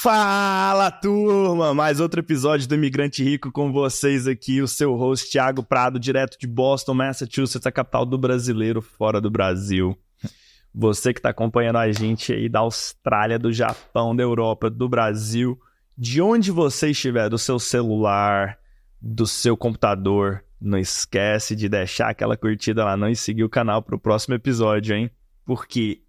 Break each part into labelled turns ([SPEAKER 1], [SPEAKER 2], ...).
[SPEAKER 1] Fala, turma! Mais outro episódio do Imigrante Rico com vocês aqui, o seu host Thiago Prado, direto de Boston, Massachusetts, a capital do brasileiro fora do Brasil. Você que está acompanhando a gente aí da Austrália, do Japão, da Europa, do Brasil, de onde você estiver, do seu celular, do seu computador, não esquece de deixar aquela curtida lá não e seguir o canal para o próximo episódio, hein? Porque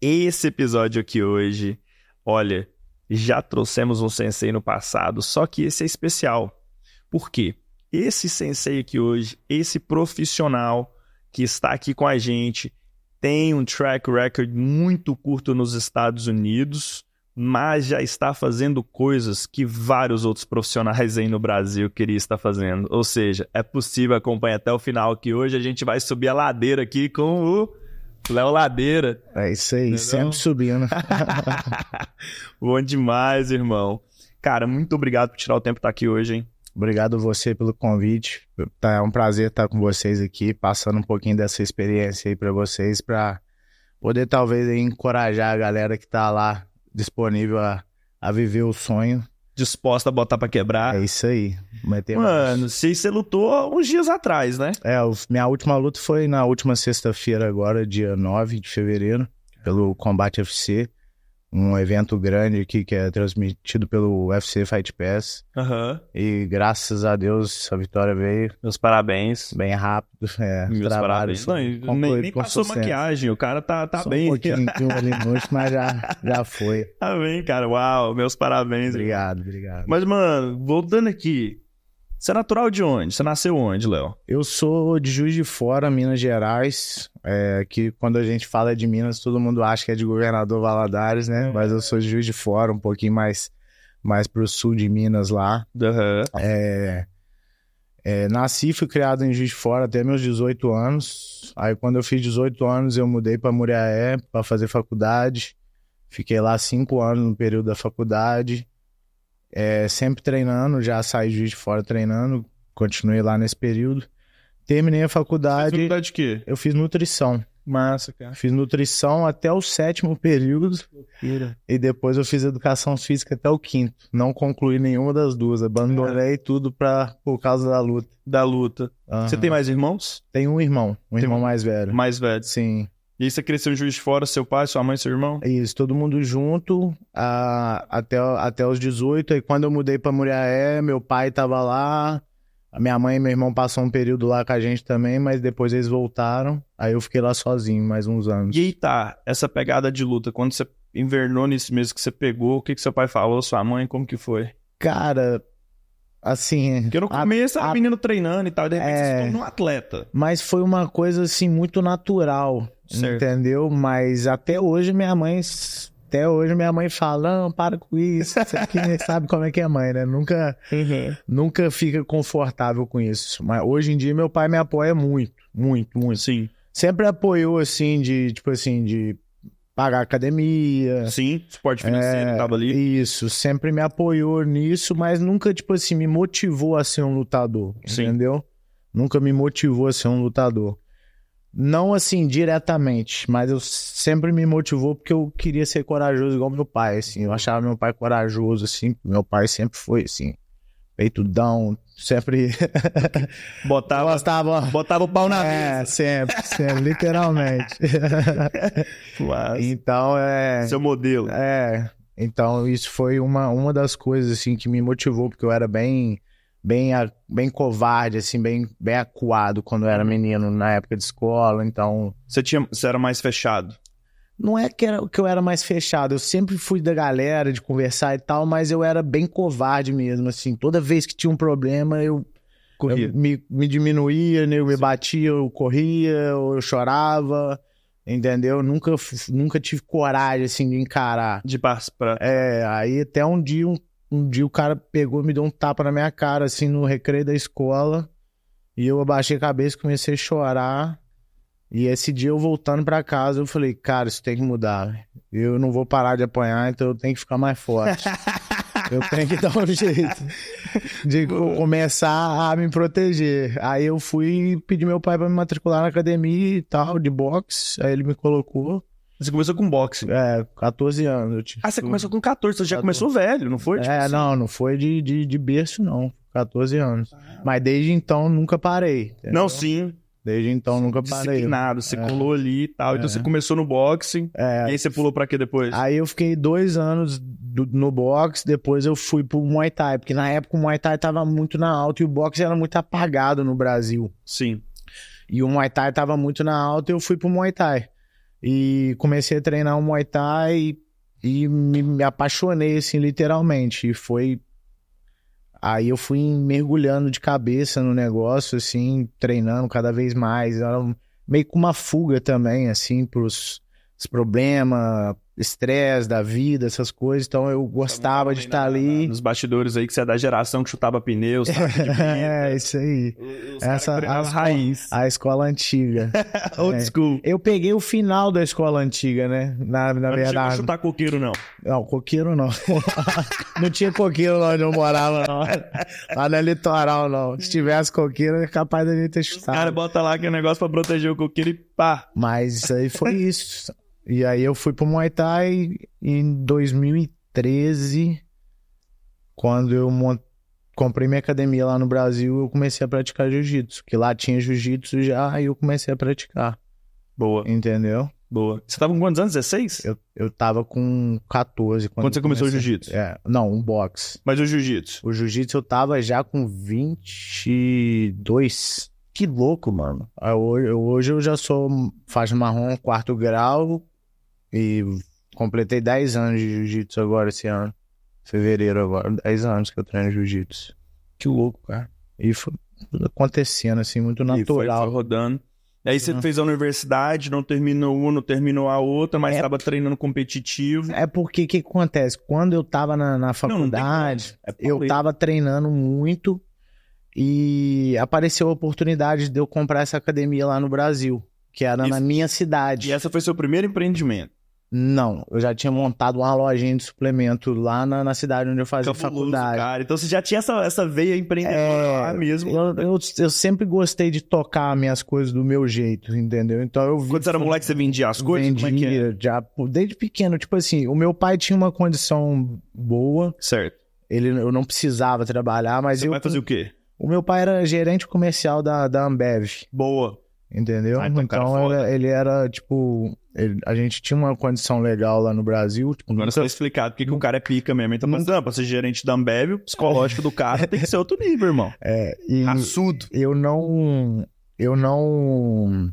[SPEAKER 1] esse episódio aqui hoje, olha, já trouxemos um sensei no passado, só que esse é especial. Por quê? Esse sensei aqui hoje, esse profissional que está aqui com a gente, tem um track record muito curto nos Estados Unidos, mas já está fazendo coisas que vários outros profissionais aí no Brasil queriam estar fazendo. Ou seja, é possível acompanhar até o final, que hoje a gente vai subir a ladeira aqui com o Léo Ladeira.
[SPEAKER 2] É isso aí, Entendeu? sempre subindo.
[SPEAKER 1] Bom demais, irmão. Cara, muito obrigado por tirar o tempo de estar aqui hoje, hein?
[SPEAKER 2] Obrigado você pelo convite. Tá, é um prazer estar com vocês aqui, passando um pouquinho dessa experiência aí para vocês, para poder talvez encorajar a galera que tá lá disponível a, a viver o sonho
[SPEAKER 1] disposta a botar para quebrar.
[SPEAKER 2] É isso aí.
[SPEAKER 1] Mano, se você lutou uns dias atrás, né?
[SPEAKER 2] É, minha última luta foi na última sexta-feira agora, dia 9 de fevereiro, pelo Combate FC um evento grande aqui que é transmitido pelo UFC Fight Pass.
[SPEAKER 1] Uhum.
[SPEAKER 2] E graças a Deus a vitória veio.
[SPEAKER 1] Meus parabéns.
[SPEAKER 2] Bem rápido. É,
[SPEAKER 1] Meus parabéns. Não, nem, nem passou sucesso. maquiagem, o cara tá, tá
[SPEAKER 2] Só
[SPEAKER 1] bem.
[SPEAKER 2] Um pouquinho ali noite, mas já, já foi.
[SPEAKER 1] Tá bem, cara. Uau, meus parabéns.
[SPEAKER 2] Obrigado, obrigado.
[SPEAKER 1] Mas, mano, voltando aqui. Você é natural de onde? Você nasceu onde, Léo?
[SPEAKER 2] Eu sou de Juiz de Fora, Minas Gerais. É, que quando a gente fala de Minas, todo mundo acha que é de Governador Valadares, né? Mas eu sou de Juiz de Fora, um pouquinho mais, mais pro sul de Minas lá.
[SPEAKER 1] Uhum.
[SPEAKER 2] É, é, nasci e fui criado em Juiz de Fora até meus 18 anos. Aí quando eu fiz 18 anos, eu mudei para Muriaé para fazer faculdade. Fiquei lá cinco anos no período da faculdade é, sempre treinando, já saí de Juiz de Fora treinando, continuei lá nesse período. Terminei a faculdade. Você
[SPEAKER 1] faculdade de quê?
[SPEAKER 2] Eu fiz nutrição.
[SPEAKER 1] Massa, cara.
[SPEAKER 2] Fiz nutrição até o sétimo período.
[SPEAKER 1] Loucura.
[SPEAKER 2] E depois eu fiz educação física até o quinto. Não concluí nenhuma das duas. Abandonei é. tudo pra, por causa da luta.
[SPEAKER 1] Da luta. Uhum. Você tem mais irmãos?
[SPEAKER 2] Tenho um irmão. Um tem irmão mais velho.
[SPEAKER 1] Mais velho.
[SPEAKER 2] Sim.
[SPEAKER 1] E aí você cresceu em Juiz de Fora, seu pai, sua mãe, seu irmão?
[SPEAKER 2] Isso, todo mundo junto até, até os 18. Aí quando eu mudei pra Muriaé, meu pai tava lá, a minha mãe e meu irmão passou um período lá com a gente também, mas depois eles voltaram. Aí eu fiquei lá sozinho mais uns anos.
[SPEAKER 1] E aí tá, essa pegada de luta, quando você invernou nesse mês que você pegou, o que, que seu pai falou, sua mãe, como que foi?
[SPEAKER 2] Cara, assim.
[SPEAKER 1] Porque no começo a, a menino treinando e tal, de repente é, você se um atleta.
[SPEAKER 2] Mas foi uma coisa assim muito natural. Certo. Entendeu? Mas até hoje minha mãe. Até hoje minha mãe fala, não, para com isso. Você aqui sabe como é que é mãe, né? Nunca, uhum. nunca fica confortável com isso. Mas hoje em dia meu pai me apoia muito, muito, muito.
[SPEAKER 1] Sim.
[SPEAKER 2] Sempre apoiou, assim, de, tipo assim, de pagar academia.
[SPEAKER 1] Sim, esporte financeiro, é, tava ali.
[SPEAKER 2] Isso, sempre me apoiou nisso, mas nunca, tipo assim, me motivou a ser um lutador, Sim. entendeu? Nunca me motivou a ser um lutador. Não assim diretamente, mas eu sempre me motivou porque eu queria ser corajoso igual meu pai, assim. Eu achava meu pai corajoso, assim. Meu pai sempre foi, assim, peitudão, sempre.
[SPEAKER 1] Botava,
[SPEAKER 2] Gostava,
[SPEAKER 1] botava o pau na
[SPEAKER 2] É, mesa. sempre, sempre, literalmente.
[SPEAKER 1] Mas,
[SPEAKER 2] então, é.
[SPEAKER 1] Seu modelo.
[SPEAKER 2] É. Então, isso foi uma, uma das coisas, assim, que me motivou, porque eu era bem bem, bem covarde, assim, bem, bem acuado quando eu era uhum. menino, na época de escola, então...
[SPEAKER 1] Você, tinha, você era mais fechado?
[SPEAKER 2] Não é que, era, que eu era mais fechado, eu sempre fui da galera, de conversar e tal, mas eu era bem covarde mesmo, assim, toda vez que tinha um problema, eu...
[SPEAKER 1] Corria.
[SPEAKER 2] Eu me, me diminuía, né? eu me batia, eu corria, eu chorava, entendeu? Nunca, nunca tive coragem, assim, de encarar.
[SPEAKER 1] De pra...
[SPEAKER 2] É, aí até um dia um um dia o cara pegou e me deu um tapa na minha cara, assim, no recreio da escola. E eu abaixei a cabeça, comecei a chorar. E esse dia eu voltando para casa, eu falei, cara, isso tem que mudar. Eu não vou parar de apanhar, então eu tenho que ficar mais forte. eu tenho que dar um jeito de começar a me proteger. Aí eu fui pedir meu pai para me matricular na academia e tal, de boxe. Aí ele me colocou.
[SPEAKER 1] Você começou com boxe.
[SPEAKER 2] É, 14 anos. Eu tinha-
[SPEAKER 1] Ah, você começou com 14, você já
[SPEAKER 2] 14.
[SPEAKER 1] começou velho, não foi? Tipo
[SPEAKER 2] É,
[SPEAKER 1] assim.
[SPEAKER 2] não, não foi de, de, de berço, não. 14 anos. Mas desde então nunca parei. entendeu?
[SPEAKER 1] Não, sim.
[SPEAKER 2] Desde então nunca parei.
[SPEAKER 1] Disciplinado, você
[SPEAKER 2] É.
[SPEAKER 1] colou ali e tal. Então
[SPEAKER 2] É.
[SPEAKER 1] você começou no boxing.
[SPEAKER 2] É,
[SPEAKER 1] E aí você pulou pra quê depois?
[SPEAKER 2] Aí eu fiquei dois anos do- no boxe, depois eu fui pro Muay Thai, porque na época o Muay Thai tava muito na alta e o boxe era muito apagado no Brasil.
[SPEAKER 1] Sim.
[SPEAKER 2] E o Muay Thai tava muito na alta e eu fui pro Muay Thai. E comecei a treinar o Muay Thai e, e me, me apaixonei, assim, literalmente. E foi. Aí eu fui mergulhando de cabeça no negócio, assim, treinando cada vez mais. Era um- meio que uma fuga também, assim, pros os problemas, estresse da vida, essas coisas. Então eu gostava de estar ali.
[SPEAKER 1] Nos bastidores aí que você é da geração que chutava pneus, sabe? De
[SPEAKER 2] É, isso aí. Essa-
[SPEAKER 1] Essa a raiz.
[SPEAKER 2] A escola antiga.
[SPEAKER 1] Old
[SPEAKER 2] é.
[SPEAKER 1] school.
[SPEAKER 2] Eu peguei o final da escola antiga, né? Na, na
[SPEAKER 1] não
[SPEAKER 2] verdade.
[SPEAKER 1] chutar coqueiro, não.
[SPEAKER 2] Não, coqueiro não. não tinha coqueiro lá onde eu morava, não. Lá no litoral, não. Se tivesse coqueiro, é capaz de ele ter
[SPEAKER 1] Os caras
[SPEAKER 2] chutado.
[SPEAKER 1] botam lá aquele negócio pra proteger o coqueiro e pá.
[SPEAKER 2] Mas isso aí foi isso. E aí eu fui pro Muay Thai em 2013, quando eu mon- comprei minha academia lá no Brasil, eu comecei a praticar jiu-jitsu. Que lá tinha jiu-jitsu já, e eu comecei a praticar.
[SPEAKER 1] Boa,
[SPEAKER 2] Entendeu?
[SPEAKER 1] boa. Você tava com quantos anos? 16?
[SPEAKER 2] Eu, eu tava com 14 quando,
[SPEAKER 1] Quando você começou o jiu-jitsu?
[SPEAKER 2] É, não, um boxe.
[SPEAKER 1] Mas o jiu-jitsu?
[SPEAKER 2] O jiu-jitsu eu tava já com 22. Que louco, mano. Hoje, hoje eu já sou faixa marrom, quarto grau. E completei 10 anos de jiu-jitsu agora esse ano. Fevereiro agora. 10 anos que eu treino jiu-jitsu.
[SPEAKER 1] Que louco, cara.
[SPEAKER 2] E foi tudo acontecendo, assim, muito
[SPEAKER 1] E foi,
[SPEAKER 2] natural.
[SPEAKER 1] foi rodando. Aí você fez a universidade, não terminou uma, não terminou a outra, mas
[SPEAKER 2] É.
[SPEAKER 1] tava treinando competitivo.
[SPEAKER 2] É porque o que, que acontece? Quando eu tava na, na
[SPEAKER 1] Não, não
[SPEAKER 2] faculdade,
[SPEAKER 1] como. É
[SPEAKER 2] eu
[SPEAKER 1] pauleiro.
[SPEAKER 2] tava treinando muito e apareceu a oportunidade de eu comprar essa academia lá no Brasil, que era na
[SPEAKER 1] Isso.
[SPEAKER 2] minha cidade.
[SPEAKER 1] E essa foi seu primeiro empreendimento.
[SPEAKER 2] Não, eu já tinha montado uma lojinha de suplemento lá na, na cidade onde eu fazia
[SPEAKER 1] Cabuloso,
[SPEAKER 2] faculdade.
[SPEAKER 1] cara. Então você já tinha essa, essa veia empreendedora
[SPEAKER 2] É,
[SPEAKER 1] mesmo.
[SPEAKER 2] Eu, eu, eu sempre gostei de tocar minhas coisas do meu jeito, entendeu? Então eu
[SPEAKER 1] Quando você era moleque, você vendia as coisas? Como é que é?
[SPEAKER 2] vendia já desde pequeno, tipo assim, o meu pai tinha uma condição boa,
[SPEAKER 1] Certo.
[SPEAKER 2] ele eu não precisava trabalhar, mas
[SPEAKER 1] Você
[SPEAKER 2] eu
[SPEAKER 1] vai fazer o quê?
[SPEAKER 2] o meu pai era gerente comercial da, da Ambev,
[SPEAKER 1] Boa.
[SPEAKER 2] Entendeu?
[SPEAKER 1] Ah, então,
[SPEAKER 2] então era- ele era tipo, ele- a gente tinha uma condição legal lá no Brasil, tipo,
[SPEAKER 1] Agora
[SPEAKER 2] nunca-
[SPEAKER 1] você vai explicar porque que o cara é pica mesmo. Então, mas, não, pra ser gerente da Ambev, o psicológico do cara tem que ser outro nível, irmão.
[SPEAKER 2] é, e
[SPEAKER 1] Assudo.
[SPEAKER 2] eu não eu não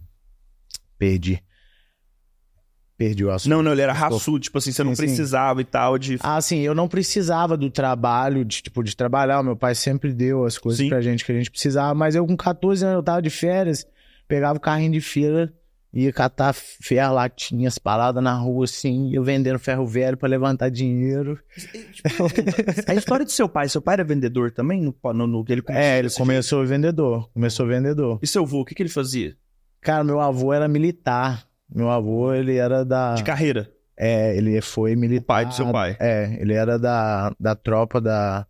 [SPEAKER 2] perdi perdi o assunto.
[SPEAKER 1] Não, não, ele era raçudo, tipo assim, você não
[SPEAKER 2] Sim, sim.
[SPEAKER 1] precisava e tal de...
[SPEAKER 2] Ah, sim, eu não precisava do trabalho, de, tipo, de trabalhar. O meu pai sempre deu as coisas
[SPEAKER 1] Sim.
[SPEAKER 2] pra gente que a gente precisava, mas eu com 14 anos eu tava de férias, pegava o carrinho de feira, ia catar ferro, latinhas, paradas na rua, assim, eu vendendo ferro velho pra levantar dinheiro.
[SPEAKER 1] A história do seu pai, seu pai era vendedor também? No, no, no- ele
[SPEAKER 2] É, ele começou vendedor, começou vendedor.
[SPEAKER 1] jeito? E seu avô, o que, que ele fazia?
[SPEAKER 2] Cara, meu avô era militar. Meu avô, ele era da...
[SPEAKER 1] De carreira.
[SPEAKER 2] É, ele foi militar.
[SPEAKER 1] O pai do seu pai.
[SPEAKER 2] É, ele era da, da tropa da.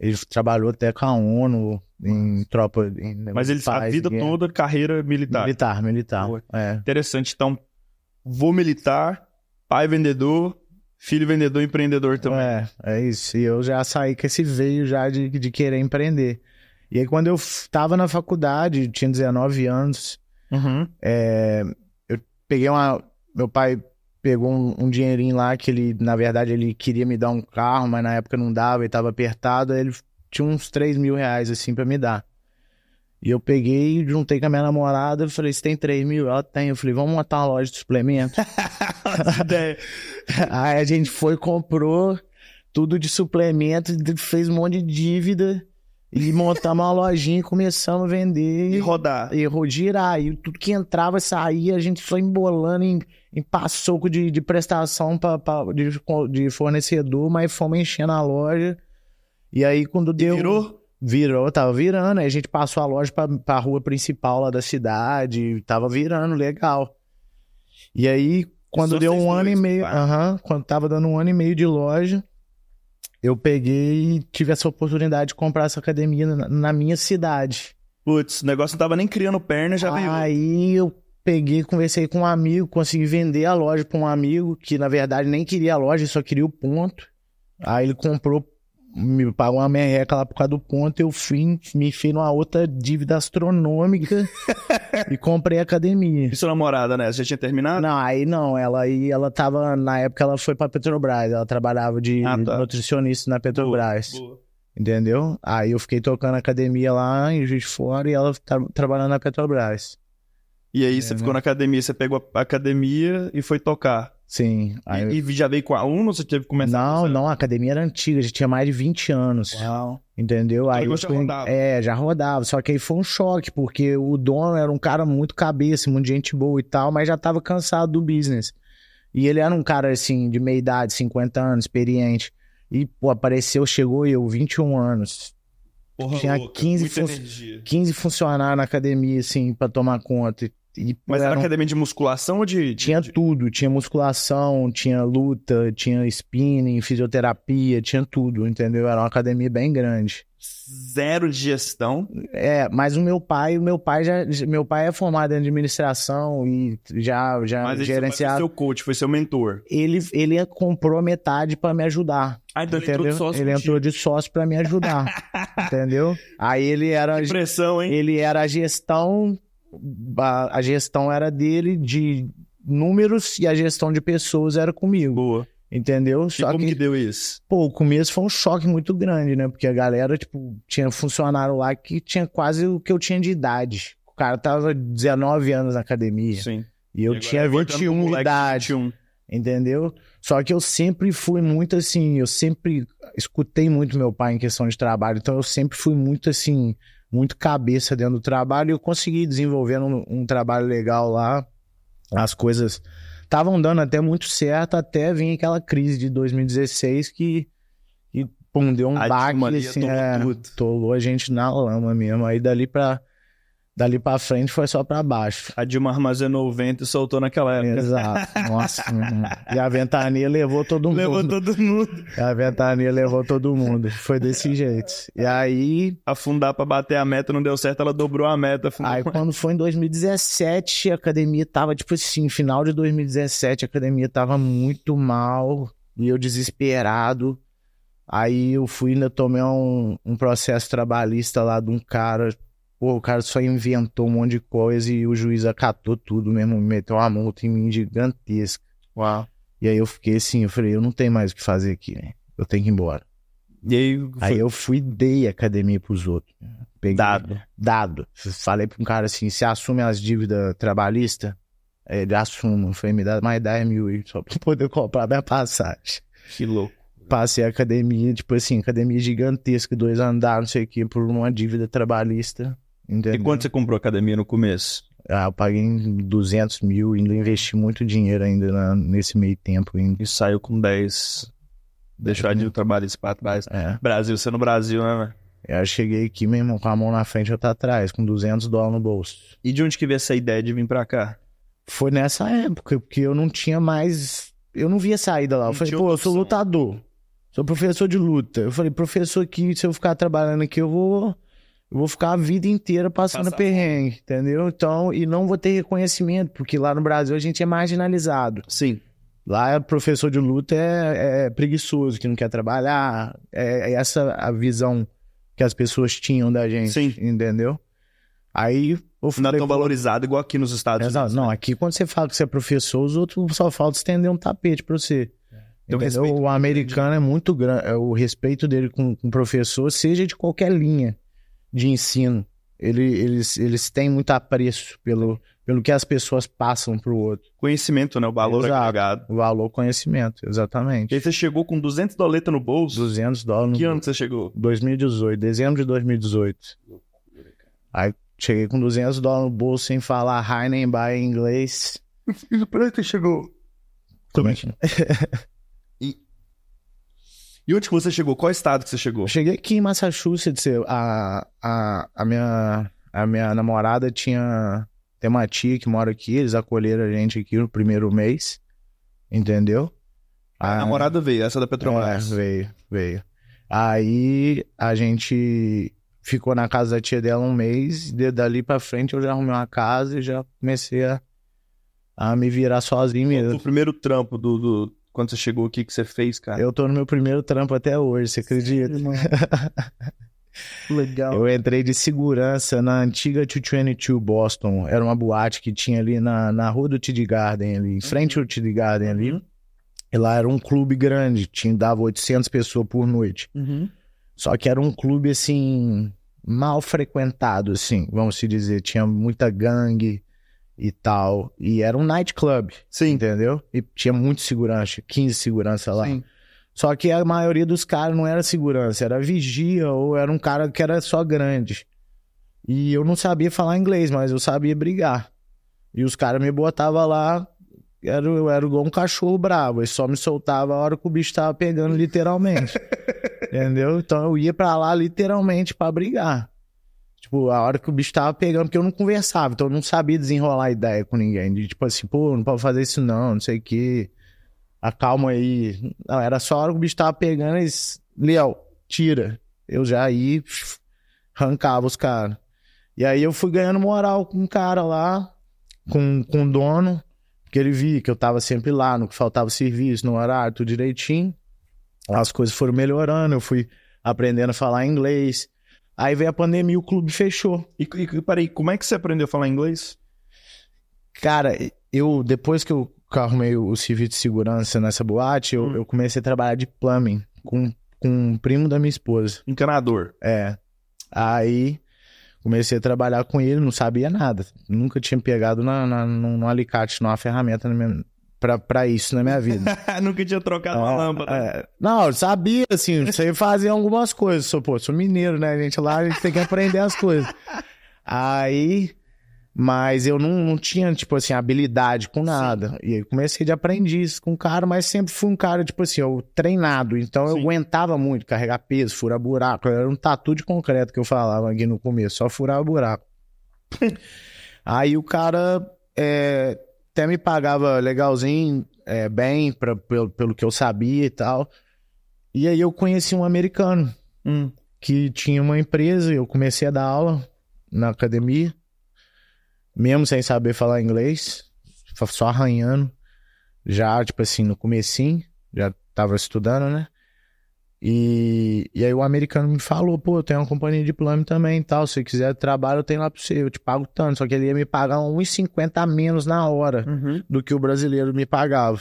[SPEAKER 2] Ele trabalhou até com a ONU em tropa. Em
[SPEAKER 1] Mas ele, a vida toda, carreira militar.
[SPEAKER 2] Militar, militar. É.
[SPEAKER 1] Interessante. Então, vô militar, pai vendedor, filho vendedor, empreendedor também.
[SPEAKER 2] É, é isso. E eu já saí com esse veio já de, de querer empreender. E aí, quando eu f- tava na faculdade, tinha 19 anos,
[SPEAKER 1] Uhum.
[SPEAKER 2] é, eu peguei uma. Meu pai pegou um, um dinheirinho lá que ele, na verdade, ele queria me dar um carro, mas na época não dava, ele tava apertado, aí ele tinha uns 3 mil reais assim pra me dar. E eu peguei, juntei com a minha namorada, falei, você tem 3 mil? Ela tem. Eu falei, vamos montar uma loja de suplemento. Aí a gente foi, comprou tudo de suplemento, fez um monte de dívida e montamos uma lojinha e começamos a vender.
[SPEAKER 1] E rodar.
[SPEAKER 2] errou girar. E tudo que entrava saía, a gente foi embolando em, em passoco de, de prestação pra, pra- de, de fornecedor, mas fomos enchendo a loja. E aí, quando deu.
[SPEAKER 1] Virou?
[SPEAKER 2] Virou, tava virando. Aí a gente passou a loja pra, pra rua principal lá da cidade, tava virando, legal. E aí, quando
[SPEAKER 1] Só
[SPEAKER 2] deu um ano e
[SPEAKER 1] dois,
[SPEAKER 2] meio,
[SPEAKER 1] pá.
[SPEAKER 2] aham, quando tava dando um ano e meio de loja, eu peguei e tive essa oportunidade de comprar essa academia na, na minha cidade.
[SPEAKER 1] Putz, o negócio não tava nem criando perna, já veio.
[SPEAKER 2] Aí eu peguei, conversei com um amigo, consegui vender a loja para um amigo que na verdade nem queria a loja, só queria o ponto. Aí ele comprou, me pagou uma merreca lá por causa do ponto, eu fui, me fiz numa outra dívida astronômica e comprei a academia.
[SPEAKER 1] E sua namorada, né? Você já tinha terminado?
[SPEAKER 2] Não, aí não, ela aí ela tava, na época ela foi pra Petrobras, ela trabalhava de
[SPEAKER 1] Ah, tá.
[SPEAKER 2] nutricionista na Petrobras.
[SPEAKER 1] Boa, boa.
[SPEAKER 2] Entendeu? Aí eu fiquei tocando academia lá em Juiz de Fora e ela tá trabalhando na Petrobras.
[SPEAKER 1] E aí
[SPEAKER 2] É,
[SPEAKER 1] você
[SPEAKER 2] né?
[SPEAKER 1] ficou na academia, você pegou a academia e foi tocar.
[SPEAKER 2] Sim. Aí...
[SPEAKER 1] E, e já veio com a um ou você teve que começar
[SPEAKER 2] Não,
[SPEAKER 1] zero?
[SPEAKER 2] não, a academia era antiga, já tinha mais de 20 anos.
[SPEAKER 1] Uau.
[SPEAKER 2] Entendeu? Aí
[SPEAKER 1] Então
[SPEAKER 2] eu
[SPEAKER 1] já
[SPEAKER 2] fui-
[SPEAKER 1] rodava.
[SPEAKER 2] É, já rodava. Só que aí foi um choque, porque o dono era um cara muito cabeça, muito gente boa e tal, mas já tava cansado do business. E ele era um cara, assim, de meia idade, 50 anos, experiente. E, pô, apareceu, chegou eu, 21 anos.
[SPEAKER 1] Porra
[SPEAKER 2] Tinha
[SPEAKER 1] louca,
[SPEAKER 2] 15
[SPEAKER 1] muita
[SPEAKER 2] fun-
[SPEAKER 1] energia.
[SPEAKER 2] 15 funcionários na academia, assim, pra tomar conta. E,
[SPEAKER 1] Mas era
[SPEAKER 2] era
[SPEAKER 1] academia de musculação ou de... de-
[SPEAKER 2] Tinha tudo, tinha musculação, tinha luta, tinha spinning, fisioterapia, tinha tudo, entendeu? Era uma academia bem grande.
[SPEAKER 1] Zero de gestão.
[SPEAKER 2] É, mas o meu pai, o meu pai já, meu pai é formado em administração e já já
[SPEAKER 1] Mas esse foi
[SPEAKER 2] gerenciado.
[SPEAKER 1] seu coach, foi seu mentor.
[SPEAKER 2] Ele ele comprou a metade pra me ajudar,
[SPEAKER 1] Ah, então
[SPEAKER 2] entendeu?
[SPEAKER 1] ele entrou de sócio
[SPEAKER 2] ele
[SPEAKER 1] contigo.
[SPEAKER 2] entrou de sócio pra me ajudar, entendeu? Aí ele era
[SPEAKER 1] Que pressão, hein?
[SPEAKER 2] ele era a gestão a, a gestão era dele de números e a gestão de pessoas era comigo,
[SPEAKER 1] Boa.
[SPEAKER 2] entendeu?
[SPEAKER 1] E
[SPEAKER 2] Só
[SPEAKER 1] como
[SPEAKER 2] que
[SPEAKER 1] que deu isso?
[SPEAKER 2] Pô, o começo foi um choque muito grande, né? Porque a galera, tipo, tinha funcionário lá que tinha quase o que eu tinha de idade. O cara tava 19 anos na academia.
[SPEAKER 1] Sim.
[SPEAKER 2] E eu
[SPEAKER 1] E
[SPEAKER 2] tinha
[SPEAKER 1] voltando pro
[SPEAKER 2] 21 de
[SPEAKER 1] moleque de
[SPEAKER 2] idade,
[SPEAKER 1] 21.
[SPEAKER 2] entendeu? Só que eu sempre fui muito assim, eu sempre escutei muito meu pai em questão de trabalho, então eu sempre fui muito assim, muito cabeça dentro do trabalho e eu consegui desenvolvendo um, um trabalho legal lá. As coisas estavam dando até muito certo, até vir aquela crise de 2016 que, que pum, deu um
[SPEAKER 1] A
[SPEAKER 2] baque, assim, é, tolou a gente na lama mesmo. Aí dali pra, dali pra frente foi só pra baixo.
[SPEAKER 1] A Dilma armazenou o vento e soltou naquela época.
[SPEAKER 2] Exato. Nossa. e a ventania levou todo mundo.
[SPEAKER 1] Levou todo mundo.
[SPEAKER 2] A ventania levou todo mundo. Foi desse jeito. E aí,
[SPEAKER 1] Afundar pra bater a meta não deu certo, ela dobrou a meta. afundou
[SPEAKER 2] aí quando foi em 2017, a academia tava, tipo assim, final de 2017, a academia tava muito mal. E eu desesperado. Aí eu fui ainda tomei um, um processo trabalhista lá de um cara. Pô, o cara só inventou um monte de coisa e o juiz acatou tudo mesmo, meteu uma multa em mim gigantesca.
[SPEAKER 1] Uau.
[SPEAKER 2] E aí eu fiquei assim, eu falei, eu não tenho mais o que fazer aqui, né? Eu tenho que ir embora.
[SPEAKER 1] E aí, foi
[SPEAKER 2] Aí eu fui e dei academia pros outros. Peguei,
[SPEAKER 1] dado.
[SPEAKER 2] Dado. Falei pra um cara assim, você assume as dívidas trabalhistas? Ele assume. Falei, me dá mais 10 mil aí, só pra poder comprar minha passagem.
[SPEAKER 1] Que louco.
[SPEAKER 2] Passei a academia, tipo assim, academia gigantesca, dois andares, não sei o que, por uma dívida trabalhista. Entendeu?
[SPEAKER 1] E quanto você comprou a academia no começo?
[SPEAKER 2] Ah, eu paguei em 200 mil, ainda investi muito dinheiro ainda na- nesse meio tempo. Ainda.
[SPEAKER 1] E saiu com 10. Deixou a dívida trabalhista pra trás.
[SPEAKER 2] É.
[SPEAKER 1] Brasil, você no Brasil, né, velho?
[SPEAKER 2] Eu cheguei aqui, meu irmão, com a mão na frente e outra atrás, com 200 dólares no bolso.
[SPEAKER 1] E de onde que veio essa ideia de vir pra cá?
[SPEAKER 2] Foi nessa época, porque eu não tinha mais. Eu não via saída lá. Eu
[SPEAKER 1] Não
[SPEAKER 2] falei, pô, eu sou lutador. Sou professor de luta. Eu falei, professor aqui, se eu ficar trabalhando aqui, eu vou. Eu vou ficar a vida inteira passando
[SPEAKER 1] Passar
[SPEAKER 2] perrengue, entendeu? Então, e não vou ter reconhecimento, porque lá no Brasil a gente é marginalizado.
[SPEAKER 1] Sim.
[SPEAKER 2] Lá, professor de luta é, é preguiçoso, que não quer trabalhar. É, é essa a visão que as pessoas tinham da gente,
[SPEAKER 1] Sim.
[SPEAKER 2] entendeu? Aí eu
[SPEAKER 1] Não é
[SPEAKER 2] falei,
[SPEAKER 1] tão valorizado igual aqui nos Estados
[SPEAKER 2] Exato.
[SPEAKER 1] Unidos.
[SPEAKER 2] Não,
[SPEAKER 1] né?
[SPEAKER 2] aqui quando você fala que você é professor, os outros só falta estender um tapete pra você.
[SPEAKER 1] Respeito
[SPEAKER 2] O americano é muito grande. O respeito dele com o professor, seja de qualquer linha de ensino. Ele, eles, eles têm muito apreço pelo, pelo que as pessoas passam pro outro.
[SPEAKER 1] Conhecimento, né? O valor
[SPEAKER 2] Exato.
[SPEAKER 1] agregado.
[SPEAKER 2] O valor conhecimento,
[SPEAKER 1] E
[SPEAKER 2] exatamente.
[SPEAKER 1] aí você chegou com 200 doletas no bolso.
[SPEAKER 2] 200 dólares
[SPEAKER 1] Que
[SPEAKER 2] no
[SPEAKER 1] ano que você chegou?
[SPEAKER 2] 2018, dezembro de 2018. Aí cheguei com 200 dólares no bolso sem falar Heinenbai em inglês.
[SPEAKER 1] Por aí você chegou.
[SPEAKER 2] Como é que...
[SPEAKER 1] E onde que você chegou? Qual estado que você chegou?
[SPEAKER 2] Cheguei aqui em Massachusetts, a, a, a, minha, a minha namorada tinha. Tem uma tia que mora aqui, eles acolheram a gente aqui no primeiro mês. Entendeu?
[SPEAKER 1] A namorada veio, essa da Petrobras.
[SPEAKER 2] É, veio, veio. Aí a gente ficou na casa da tia dela um mês, e dali pra frente eu já arrumei uma casa e já comecei a a me virar sozinho mesmo.
[SPEAKER 1] O primeiro trampo do, do- Quando você chegou aqui, que você fez, cara?
[SPEAKER 2] Eu tô no meu primeiro trampo até hoje, você acredita?
[SPEAKER 1] Legal.
[SPEAKER 2] Eu entrei de segurança na antiga 222 Boston. Era uma boate que tinha ali na, na rua do TD Garden, ali, em frente ao TD Garden ali.
[SPEAKER 1] Uhum.
[SPEAKER 2] E lá era um clube grande, tinha, dava 800 pessoas por noite.
[SPEAKER 1] Uhum.
[SPEAKER 2] Só que era um clube, assim, mal frequentado, assim, vamos se dizer. Tinha muita gangue e tal. E era um nightclub,
[SPEAKER 1] Sim.
[SPEAKER 2] entendeu? E tinha muito segurança, 15 segurança lá.
[SPEAKER 1] Sim.
[SPEAKER 2] Só que a maioria dos caras não era segurança, era vigia ou era um cara que era só grande. E eu não sabia falar inglês, mas eu sabia brigar. E os caras me botavam lá, era, eu era igual um cachorro bravo, eles só me soltava a hora que o bicho tava pegando, literalmente. Entendeu? Então eu ia pra lá literalmente pra brigar. Tipo, a hora que o bicho tava pegando, porque eu não conversava, então eu não sabia desenrolar ideia com ninguém. De tipo assim, pô, não pode fazer isso não, não sei o quê. Acalma aí. Não, era só a hora que o bicho tava pegando, eles. Léo, tira. Eu já pf, arrancava os caras. E aí eu fui ganhando moral com um cara lá, com, com o dono, porque ele via que eu tava sempre lá, no que faltava serviço, no horário, tudo direitinho. As coisas foram melhorando, eu fui aprendendo a falar inglês. Aí veio a pandemia e o clube fechou.
[SPEAKER 1] E, e peraí, como é que você aprendeu a falar inglês?
[SPEAKER 2] Cara, eu, depois que eu arrumei o serviço de segurança nessa boate, eu,
[SPEAKER 1] Hum.
[SPEAKER 2] eu comecei a trabalhar de plumbing com, com um primo da minha esposa.
[SPEAKER 1] Encanador.
[SPEAKER 2] É. Aí comecei a trabalhar com ele, não sabia nada. Nunca tinha pegado na, na, num, num alicate, numa ferramenta na minha, pra, pra isso na minha vida.
[SPEAKER 1] Nunca tinha trocado uma lâmpada.
[SPEAKER 2] É, não, eu sabia, assim, sei fazer algumas coisas. Sou, pô, sou mineiro, né, gente? Lá a gente tem que aprender as coisas. Aí, mas eu não, não tinha, tipo assim, habilidade com nada. E aí comecei de aprendiz com o cara, mas sempre fui um cara, tipo assim, eu treinado. Então eu
[SPEAKER 1] Sim.
[SPEAKER 2] aguentava muito carregar peso, furar buraco. Era um tatu de concreto que eu falava aqui no começo, só furar buraco. aí o cara é, até me pagava legalzinho, é, bem, pra, pelo, pelo que eu sabia e tal. E aí eu conheci um americano
[SPEAKER 1] Hum.
[SPEAKER 2] que tinha uma empresa, eu comecei a dar aula na academia, mesmo sem saber falar inglês, só arranhando, já, tipo assim, no comecinho, já tava estudando, né? E, e aí o americano me falou, pô, eu tenho uma companhia de plano também e tal, se você quiser trabalho eu tenho lá pra você, eu te pago tanto, só que ele ia me pagar 1,50 a menos na hora
[SPEAKER 1] Uhum.
[SPEAKER 2] do que o brasileiro me pagava.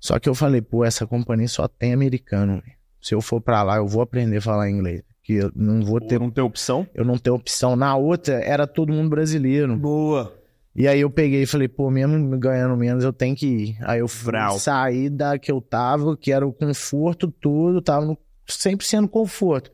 [SPEAKER 2] Só que eu falei, pô, essa companhia só tem americano. Se eu for pra lá, eu vou aprender a falar inglês. Que eu não vou ter,
[SPEAKER 1] Não tem opção?
[SPEAKER 2] eu não tenho opção. Na outra, era todo mundo brasileiro.
[SPEAKER 1] Boa.
[SPEAKER 2] E aí eu peguei e falei, pô, mesmo ganhando menos, eu tenho que ir. Aí eu
[SPEAKER 1] Vral.
[SPEAKER 2] sair da que eu tava, que era o conforto todo, tava no, sempre sendo conforto.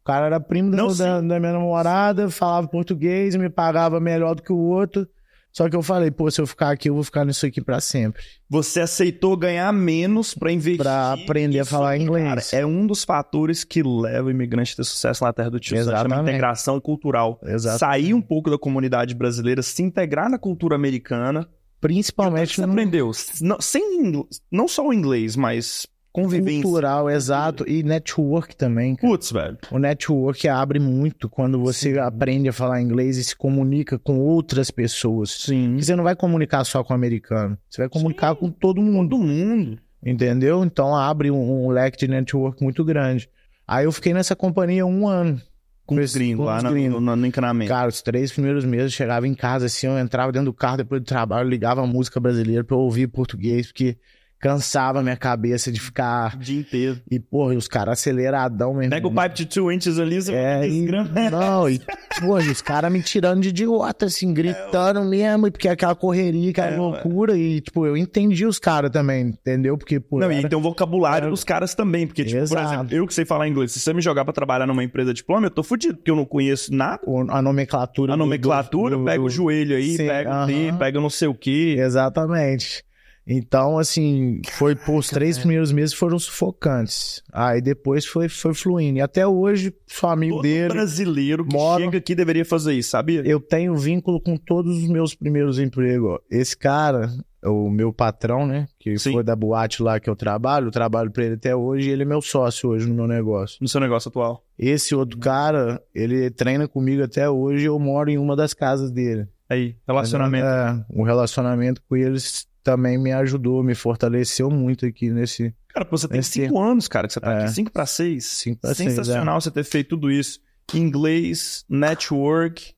[SPEAKER 2] O cara era primo
[SPEAKER 1] Não,
[SPEAKER 2] da, da minha namorada, falava português, me pagava melhor do que o outro. Só que eu falei, pô, se eu ficar aqui, eu vou ficar nisso aqui pra sempre.
[SPEAKER 1] Você aceitou ganhar menos pra investir.
[SPEAKER 2] Pra aprender a falar
[SPEAKER 1] cara,
[SPEAKER 2] inglês.
[SPEAKER 1] é um dos fatores que leva o imigrante a ter sucesso na terra do tio. Isso chama
[SPEAKER 2] Exatamente.
[SPEAKER 1] integração cultural.
[SPEAKER 2] Exato.
[SPEAKER 1] Sair um pouco da comunidade brasileira, se integrar na cultura americana.
[SPEAKER 2] Principalmente
[SPEAKER 1] Você
[SPEAKER 2] no
[SPEAKER 1] aprendeu. Não, sem, não só o inglês, mas convivência.
[SPEAKER 2] cultural, exato. E network também. cara.
[SPEAKER 1] Putz, velho.
[SPEAKER 2] O network abre muito quando você
[SPEAKER 1] Sim.
[SPEAKER 2] aprende a falar inglês e se comunica com outras pessoas.
[SPEAKER 1] Sim.
[SPEAKER 2] E você não vai comunicar só com o americano. Você vai comunicar com todo mundo.
[SPEAKER 1] Todo mundo.
[SPEAKER 2] Entendeu? Então abre um, um leque de network muito grande. Aí eu fiquei nessa companhia um ano.
[SPEAKER 1] Com os gringos lá
[SPEAKER 2] gringos.
[SPEAKER 1] no, no encanamento.
[SPEAKER 2] Cara, os três primeiros meses eu chegava em casa assim, eu entrava dentro do carro depois do trabalho, ligava a música brasileira pra eu ouvir português, porque cansava a minha cabeça de ficar.
[SPEAKER 1] O dia inteiro.
[SPEAKER 2] E, porra, e os caras aceleradão mesmo.
[SPEAKER 1] Pega o pipe de two inches ali, você
[SPEAKER 2] É, e, não, e, e os caras me tirando de idiota, assim, gritando mesmo, e porque aquela correria, aquela
[SPEAKER 1] É,
[SPEAKER 2] loucura, e, tipo, eu entendi os caras também, entendeu? Porque, pô,
[SPEAKER 1] Não, e
[SPEAKER 2] era-
[SPEAKER 1] tem um vocabulário
[SPEAKER 2] era-
[SPEAKER 1] dos caras também, porque, tipo, por
[SPEAKER 2] Exato.
[SPEAKER 1] exemplo, eu que sei falar inglês, se você me jogar pra trabalhar numa empresa de plano, eu tô fudido, porque eu não conheço nada.
[SPEAKER 2] o- a nomenclatura.
[SPEAKER 1] A
[SPEAKER 2] do-
[SPEAKER 1] nomenclatura,
[SPEAKER 2] do-
[SPEAKER 1] pega
[SPEAKER 2] do-
[SPEAKER 1] o joelho aí,
[SPEAKER 2] Sim,
[SPEAKER 1] pega o T,
[SPEAKER 2] aham.
[SPEAKER 1] pega não sei o quê.
[SPEAKER 2] Exatamente. Então, assim, foi os três primeiros meses foram sufocantes. Aí depois foi, foi fluindo. E até hoje, sou amigo
[SPEAKER 1] Todo
[SPEAKER 2] dele.
[SPEAKER 1] brasileiro que
[SPEAKER 2] mora-
[SPEAKER 1] chega aqui deveria fazer isso, sabia?
[SPEAKER 2] Eu tenho vínculo com todos os meus primeiros empregos. Esse cara, o meu patrão, né? Que
[SPEAKER 1] Sim.
[SPEAKER 2] foi da boate lá que eu trabalho, eu trabalho pra ele até hoje e ele é meu sócio hoje no meu negócio.
[SPEAKER 1] No seu negócio atual.
[SPEAKER 2] Esse outro cara, ele treina comigo até hoje eu moro em uma das casas dele.
[SPEAKER 1] Aí, relacionamento.
[SPEAKER 2] É, o relacionamento com eles também me ajudou, me fortaleceu muito aqui nesse.
[SPEAKER 1] Cara, pô, você tem
[SPEAKER 2] Esse-
[SPEAKER 1] cinco anos, cara, que você tá
[SPEAKER 2] É.
[SPEAKER 1] aqui. Cinco pra seis.
[SPEAKER 2] Cinco pra seis,
[SPEAKER 1] Sensacional você ter feito tudo isso. Inglês, network,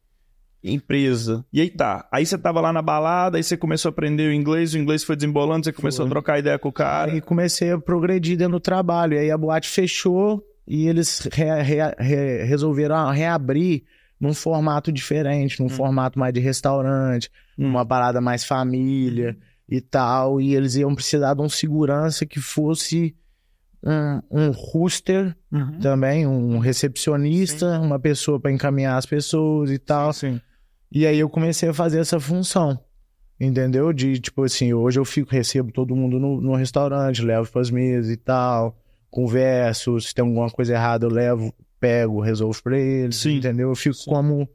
[SPEAKER 1] empresa. E aí tá. Aí você tava lá na balada, aí você começou a aprender o inglês, o inglês foi desembolando, você começou
[SPEAKER 2] Foi.
[SPEAKER 1] a trocar ideia com o cara.
[SPEAKER 2] Aí comecei a progredir dentro do trabalho. E aí a boate fechou e eles re- re- re- resolveram reabrir num formato diferente, num
[SPEAKER 1] Hum.
[SPEAKER 2] formato mais de restaurante,
[SPEAKER 1] Hum.
[SPEAKER 2] uma parada mais família e tal. E eles iam precisar de um segurança que fosse um, um rooster
[SPEAKER 1] Uhum.
[SPEAKER 2] também, um recepcionista, uma pessoa para encaminhar as pessoas e tal.
[SPEAKER 1] Sim.
[SPEAKER 2] E aí eu comecei a fazer essa função. Entendeu? De tipo assim, hoje eu fico, recebo todo mundo no, no restaurante, levo pras mesas e tal, converso, se tem alguma coisa errada eu levo, pego, resolvo pra eles,
[SPEAKER 1] Sim.
[SPEAKER 2] entendeu? Eu fico
[SPEAKER 1] Sim.
[SPEAKER 2] como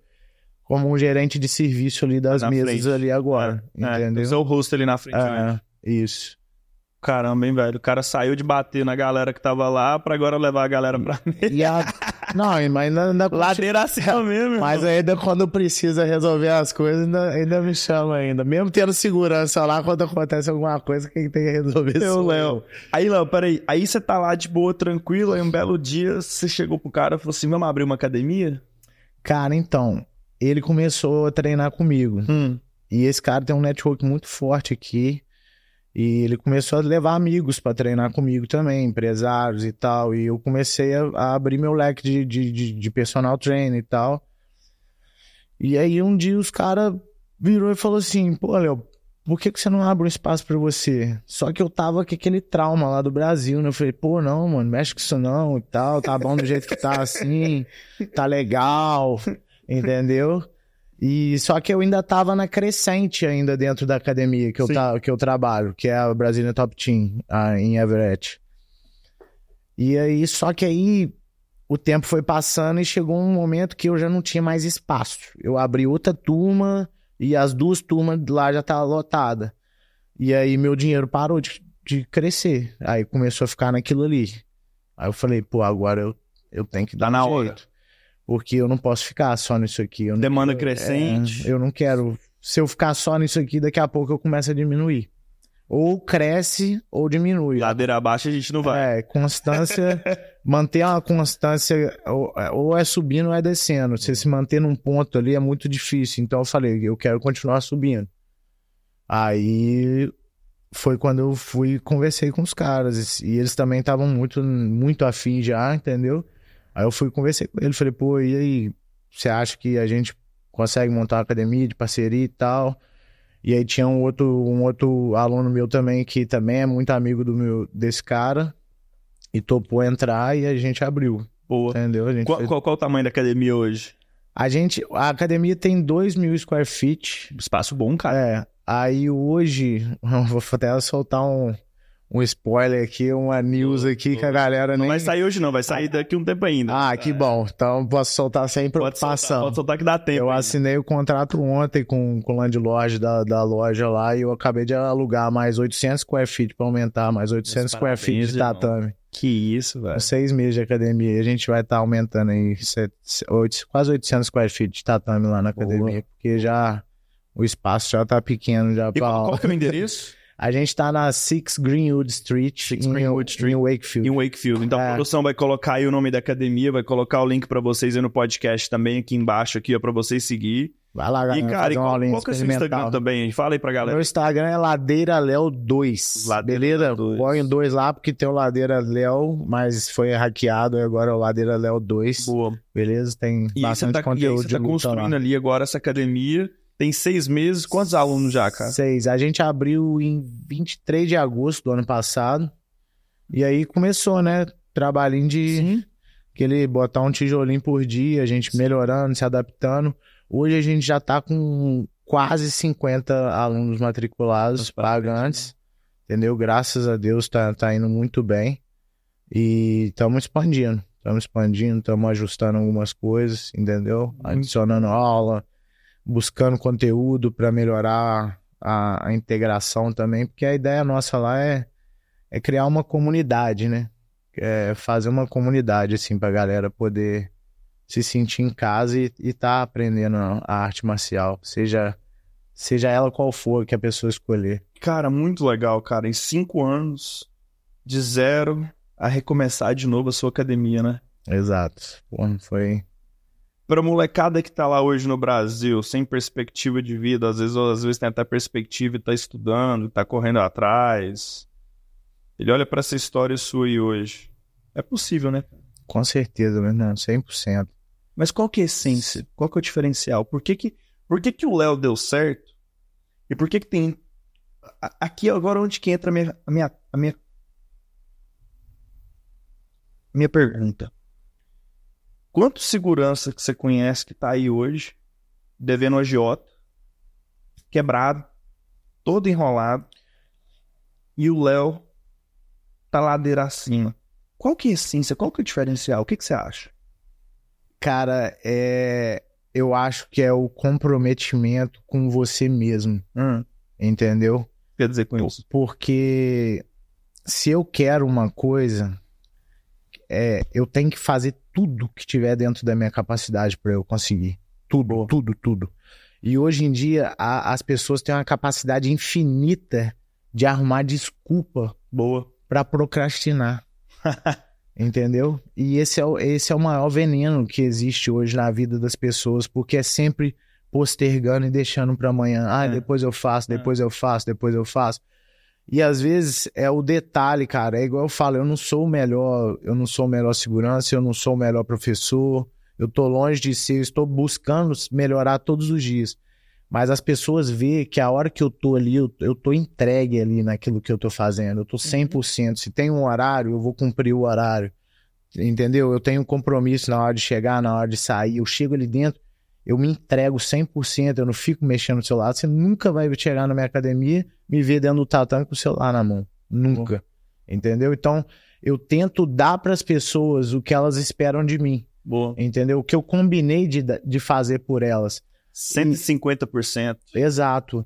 [SPEAKER 2] como um gerente de serviço ali das
[SPEAKER 1] Na
[SPEAKER 2] mesas
[SPEAKER 1] frente.
[SPEAKER 2] ali agora,
[SPEAKER 1] É,
[SPEAKER 2] entendeu?
[SPEAKER 1] o seu rosto ali na frente. né?
[SPEAKER 2] É, isso.
[SPEAKER 1] Caramba, hein, velho? O cara saiu de bater na galera que tava lá pra agora levar a galera pra.
[SPEAKER 2] E a... Não, mas ainda, ainda
[SPEAKER 1] Ladeira acima mesmo.
[SPEAKER 2] Mas ainda quando precisa resolver as coisas, ainda, ainda me chama ainda. Mesmo tendo segurança lá, quando acontece alguma coisa, quem tem que resolver
[SPEAKER 1] Eu,
[SPEAKER 2] sou
[SPEAKER 1] Léo. Aí, Léo, peraí. Aí você tá lá de boa, tranquilo, aí um belo dia você chegou pro cara e falou assim: vamos abrir uma academia?
[SPEAKER 2] Cara, então, ele começou a treinar comigo.
[SPEAKER 1] Hum.
[SPEAKER 2] E esse cara tem um network muito forte aqui. E ele começou a levar amigos pra treinar comigo também, empresários e tal. E eu comecei a, a abrir meu leque de, de, de, de personal trainer e tal. E aí um dia os caras virou e falou assim: pô, Léo, por que, que você não abre um espaço pra você? Só que eu tava com aquele trauma lá do Brasil, né? Eu falei, pô, não, mano, mexe com isso não e tal. Tá bom do jeito que tá assim, tá legal, entendeu? E só que eu ainda tava na crescente ainda dentro da academia que eu, tá, que eu trabalho, que é a Brasília Top Team, ah, em Everett. E aí, só que aí o tempo foi passando e chegou um momento que eu já não tinha mais espaço. Eu abri outra turma e as duas turmas lá já estavam lotadas. E aí meu dinheiro parou de, de crescer. Aí começou a ficar naquilo ali. Aí eu falei, pô, agora eu, eu tenho que
[SPEAKER 1] Tá
[SPEAKER 2] dar
[SPEAKER 1] na
[SPEAKER 2] um
[SPEAKER 1] hora.
[SPEAKER 2] Porque eu não posso ficar só nisso aqui.
[SPEAKER 1] Demanda
[SPEAKER 2] quero-
[SPEAKER 1] crescente.
[SPEAKER 2] é, eu não quero. Se eu ficar só nisso aqui, daqui a pouco eu começo a diminuir. Ou cresce ou diminui.
[SPEAKER 1] Ladeira abaixo a gente não vai.
[SPEAKER 2] É, constância, manter uma constância, ou, ou é subindo ou é descendo. Você se manter num ponto ali é muito difícil. Então eu falei, eu quero continuar subindo. Aí foi quando eu fui e conversei com os caras. E eles também estavam muito, muito afim já, entendeu? Aí eu fui conversei com ele. Falei, pô, e aí? Você acha que a gente consegue montar uma academia de parceria e tal? E aí tinha um outro, um outro aluno meu também, que também é muito amigo do meu, desse cara, e topou entrar e a gente abriu,
[SPEAKER 1] Boa.
[SPEAKER 2] entendeu? A gente,
[SPEAKER 1] Qual,
[SPEAKER 2] fez-
[SPEAKER 1] qual, qual o tamanho da academia hoje?
[SPEAKER 2] a gente, a academia tem 2 mil square feet,
[SPEAKER 1] Espaço bom, cara.
[SPEAKER 2] é, aí hoje, vou até soltar um, um spoiler aqui, uma news aqui que a galera
[SPEAKER 1] Não
[SPEAKER 2] nem...
[SPEAKER 1] vai sair hoje, não. Vai sair daqui um tempo ainda.
[SPEAKER 2] Ah, que bom, então posso soltar sem
[SPEAKER 1] Pode soltar,
[SPEAKER 2] preocupação.
[SPEAKER 1] pode soltar que dá tempo.
[SPEAKER 2] Eu
[SPEAKER 1] ainda.
[SPEAKER 2] assinei o contrato ontem com, com o landlord da, da loja lá e eu acabei de alugar mais 800 square feet para aumentar, mais 800
[SPEAKER 1] Meus
[SPEAKER 2] square feet de
[SPEAKER 1] irmão.
[SPEAKER 2] tatame.
[SPEAKER 1] Que isso, velho.
[SPEAKER 2] Seis meses de academia e a gente vai estar aumentando aí set- oito- quase 800 square feet de tatame lá na
[SPEAKER 1] Boa.
[SPEAKER 2] academia, porque já o espaço já tá pequeno já
[SPEAKER 1] E
[SPEAKER 2] pra...
[SPEAKER 1] qual, qual que é o endereço?
[SPEAKER 2] A gente tá na 6 Greenwood Street,
[SPEAKER 1] Six
[SPEAKER 2] em,
[SPEAKER 1] Greenwood Street.
[SPEAKER 2] em Wakefield.
[SPEAKER 1] em Wakefield. Então a
[SPEAKER 2] É.
[SPEAKER 1] produção vai colocar aí o nome da academia, vai colocar o link pra vocês aí no podcast também aqui embaixo aqui, ó, pra vocês seguir.
[SPEAKER 2] Vai lá,
[SPEAKER 1] E
[SPEAKER 2] galera,
[SPEAKER 1] cara,
[SPEAKER 2] fazer
[SPEAKER 1] e qual, qual que é o seu. Instagram também? Fala aí pra galera.
[SPEAKER 2] Meu Instagram é Ladeira Léo 2.
[SPEAKER 1] Ladeira
[SPEAKER 2] beleza?
[SPEAKER 1] dois.
[SPEAKER 2] Põe o 2 lá porque tem o Ladeira Léo, mas foi hackeado e agora é o Ladeira Léo 2.
[SPEAKER 1] Boa.
[SPEAKER 2] Beleza? Tem
[SPEAKER 1] E
[SPEAKER 2] bastante
[SPEAKER 1] tá, e aí
[SPEAKER 2] conteúdo
[SPEAKER 1] você tá construindo
[SPEAKER 2] lá.
[SPEAKER 1] ali agora essa academia. Tem seis meses. Quantos alunos já, cara?
[SPEAKER 2] Seis. A gente abriu em 23 de agosto do ano passado. E aí começou, né? Trabalhinho de aquele botar um tijolinho por dia, a gente melhorando, se adaptando. Hoje a gente já tá com quase 50 alunos matriculados, pagantes. Entendeu? Graças a Deus tá, tá indo muito bem. E estamos expandindo. Estamos expandindo, estamos ajustando algumas coisas, entendeu? Adicionando aula, buscando conteúdo para melhorar a, a integração também, porque a ideia nossa lá é, é criar uma comunidade, né? É fazer uma comunidade, assim, pra galera poder se sentir em casa e estar aprendendo a arte marcial, seja Seja ela qual for que a pessoa escolher.
[SPEAKER 1] Cara, muito legal, cara. Em cinco anos, de zero a recomeçar de novo a sua academia, né?
[SPEAKER 2] Exato. Pô, foi.
[SPEAKER 1] Pra molecada que tá lá hoje no Brasil, sem perspectiva de vida, às vezes, às vezes tem até perspectiva e tá estudando, tá correndo atrás. Ele olha pra essa história sua aí hoje. É possível, né?
[SPEAKER 2] Com certeza, né? Não, 100%.
[SPEAKER 1] Mas qual que é a essência? Qual que é o diferencial? Por que que, por que, que o Léo deu certo? E por que que tem... a- Aqui agora onde que entra a minha, a minha, a minha, minha pergunta. Quanto segurança que você conhece que tá aí hoje, devendo agiota, quebrado, todo enrolado, e o Léo tá ladeira acima? Qual que é a essência? Qual que é o diferencial? O que que você acha?
[SPEAKER 2] Cara, é. Eu acho que é o comprometimento com você mesmo,
[SPEAKER 1] Hum,
[SPEAKER 2] entendeu?
[SPEAKER 1] quer dizer com isso?
[SPEAKER 2] Porque se eu quero uma coisa, é, eu tenho que fazer tudo que tiver dentro da minha capacidade para eu conseguir. Tudo, tudo, tudo. E hoje em dia a- as pessoas têm uma capacidade infinita de arrumar desculpa
[SPEAKER 1] Boa.
[SPEAKER 2] para procrastinar. Entendeu? E esse é, o, esse é o maior veneno que existe hoje na vida das pessoas, porque é sempre postergando e deixando para amanhã. Ah,
[SPEAKER 1] É.
[SPEAKER 2] depois eu faço, depois eu faço, depois eu faço. E às vezes é o detalhe, cara. É igual eu falo, eu não sou o melhor, eu não sou o melhor segurança, eu não sou o melhor professor. Eu tô longe de ser, eu estou buscando melhorar todos os dias. Mas as pessoas veem que a hora que eu tô ali, eu, eu tô entregue ali naquilo que eu tô fazendo. Eu tô 100%. Se tem um horário, eu vou cumprir o horário. Entendeu? Eu tenho um compromisso na hora de chegar, na hora de sair. Eu chego ali dentro, eu me entrego 100%. Eu não fico mexendo no celular. Você nunca vai chegar na minha academia me ver dentro do tatame com o celular na mão. Nunca. Entendeu? Então, eu tento dar para as pessoas o que elas esperam de mim.
[SPEAKER 1] Boa.
[SPEAKER 2] Entendeu? O que eu combinei de, de fazer por elas.
[SPEAKER 1] 150%.
[SPEAKER 2] Exato.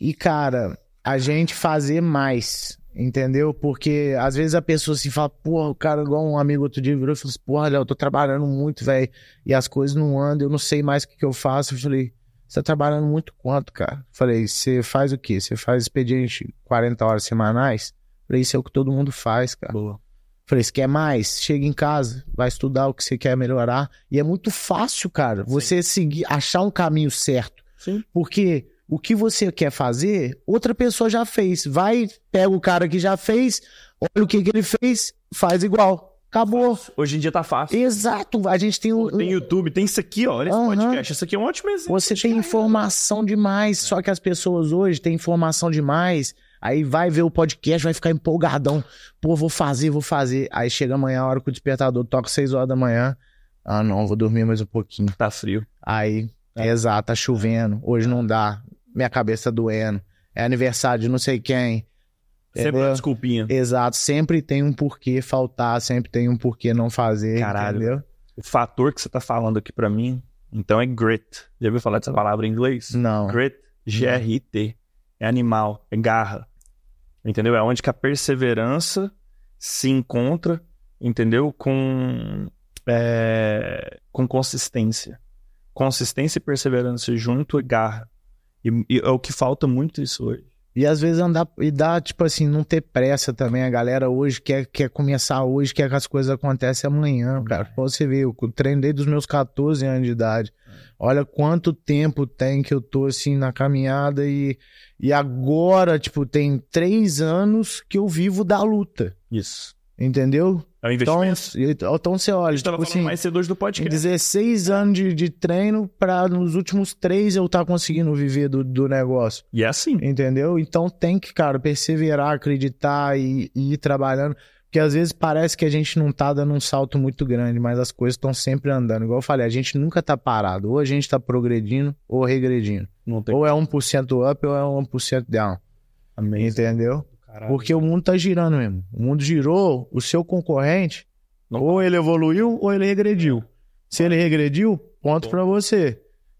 [SPEAKER 2] E, cara, a gente fazer mais, entendeu? Porque às vezes a pessoa se fala, porra, o cara, igual um amigo outro dia virou e falou assim, porra, Léo, eu tô trabalhando muito, velho, e as coisas não andam, eu não sei mais o que, que eu faço. Eu falei, você tá trabalhando muito quanto, cara? Falei, você faz o quê? Você faz expediente 40 horas semanais? Falei, isso é o que todo mundo faz, cara.
[SPEAKER 1] Boa.
[SPEAKER 2] Falei, se quer mais, chega em casa, vai estudar o que você quer melhorar. E é muito fácil, cara, você seguir, achar um caminho certo.
[SPEAKER 1] Sim.
[SPEAKER 2] Porque o que você quer fazer, outra pessoa já fez. Vai, pega o cara que já fez, olha o que, que ele fez, faz igual. Acabou.
[SPEAKER 1] Hoje em dia tá fácil.
[SPEAKER 2] Exato. A gente tem o.
[SPEAKER 1] Tem YouTube, tem isso aqui, ó. Olha esse podcast. Isso aqui é um ótimo exemplo.
[SPEAKER 2] Você tem informação demais, só que as pessoas hoje têm informação demais. Aí vai ver o podcast, vai ficar empolgadão. Pô, vou fazer, vou fazer. Aí chega amanhã, a hora que o despertador toca 6 horas da manhã. Ah, não, vou dormir mais um pouquinho.
[SPEAKER 1] Tá frio.
[SPEAKER 2] Aí,
[SPEAKER 1] É.
[SPEAKER 2] exato, tá chovendo. Hoje não dá. Minha cabeça doendo. É aniversário de não sei quem.
[SPEAKER 1] Sempre uma desculpinha.
[SPEAKER 2] Exato, sempre tem um porquê faltar, sempre tem um porquê não fazer.
[SPEAKER 1] Caralho.
[SPEAKER 2] Entendeu?
[SPEAKER 1] O fator que você tá falando aqui pra mim, então é grit. Já ouviu falar dessa palavra em inglês?
[SPEAKER 2] Não.
[SPEAKER 1] Grit, G-R-I-T. É animal, é garra. Entendeu? É onde que a perseverança se encontra, entendeu? Com, é, com consistência. Consistência e perseverança junto é garra. E, e é o que falta muito isso hoje.
[SPEAKER 2] E às vezes andar e dá, tipo assim, não ter pressa também. A galera hoje quer, quer começar hoje, quer que as coisas aconteçam amanhã, cara. Pra você ver, eu treinei dos meus 14 anos de idade. Olha quanto tempo tem que eu tô assim na caminhada e, e agora, tipo, tem três anos que eu vivo da luta.
[SPEAKER 1] Isso.
[SPEAKER 2] Entendeu?
[SPEAKER 1] É um
[SPEAKER 2] Então,
[SPEAKER 1] investimento.
[SPEAKER 2] então você olha,
[SPEAKER 1] a gente tava
[SPEAKER 2] tipo
[SPEAKER 1] falando
[SPEAKER 2] assim,
[SPEAKER 1] mais cedo hoje do podcast.
[SPEAKER 2] 16 anos de, de treino pra nos últimos três eu tá conseguindo viver do, do negócio.
[SPEAKER 1] E é assim.
[SPEAKER 2] Entendeu? Então tem que, cara, perseverar, acreditar e, e ir trabalhando. Porque às vezes parece que a gente não tá dando um salto muito grande, mas as coisas estão sempre andando. Igual eu falei, a gente nunca tá parado. Ou a gente tá progredindo ou regredindo.
[SPEAKER 1] Não tem
[SPEAKER 2] Ou é 1% up ou é 1% down.
[SPEAKER 1] Amém.
[SPEAKER 2] Entendeu?
[SPEAKER 1] Caralho.
[SPEAKER 2] Porque o mundo tá girando mesmo. O mundo girou, o seu concorrente,
[SPEAKER 1] Não-
[SPEAKER 2] ou ele evoluiu ou ele regrediu. Se ele regrediu, ponto pra você.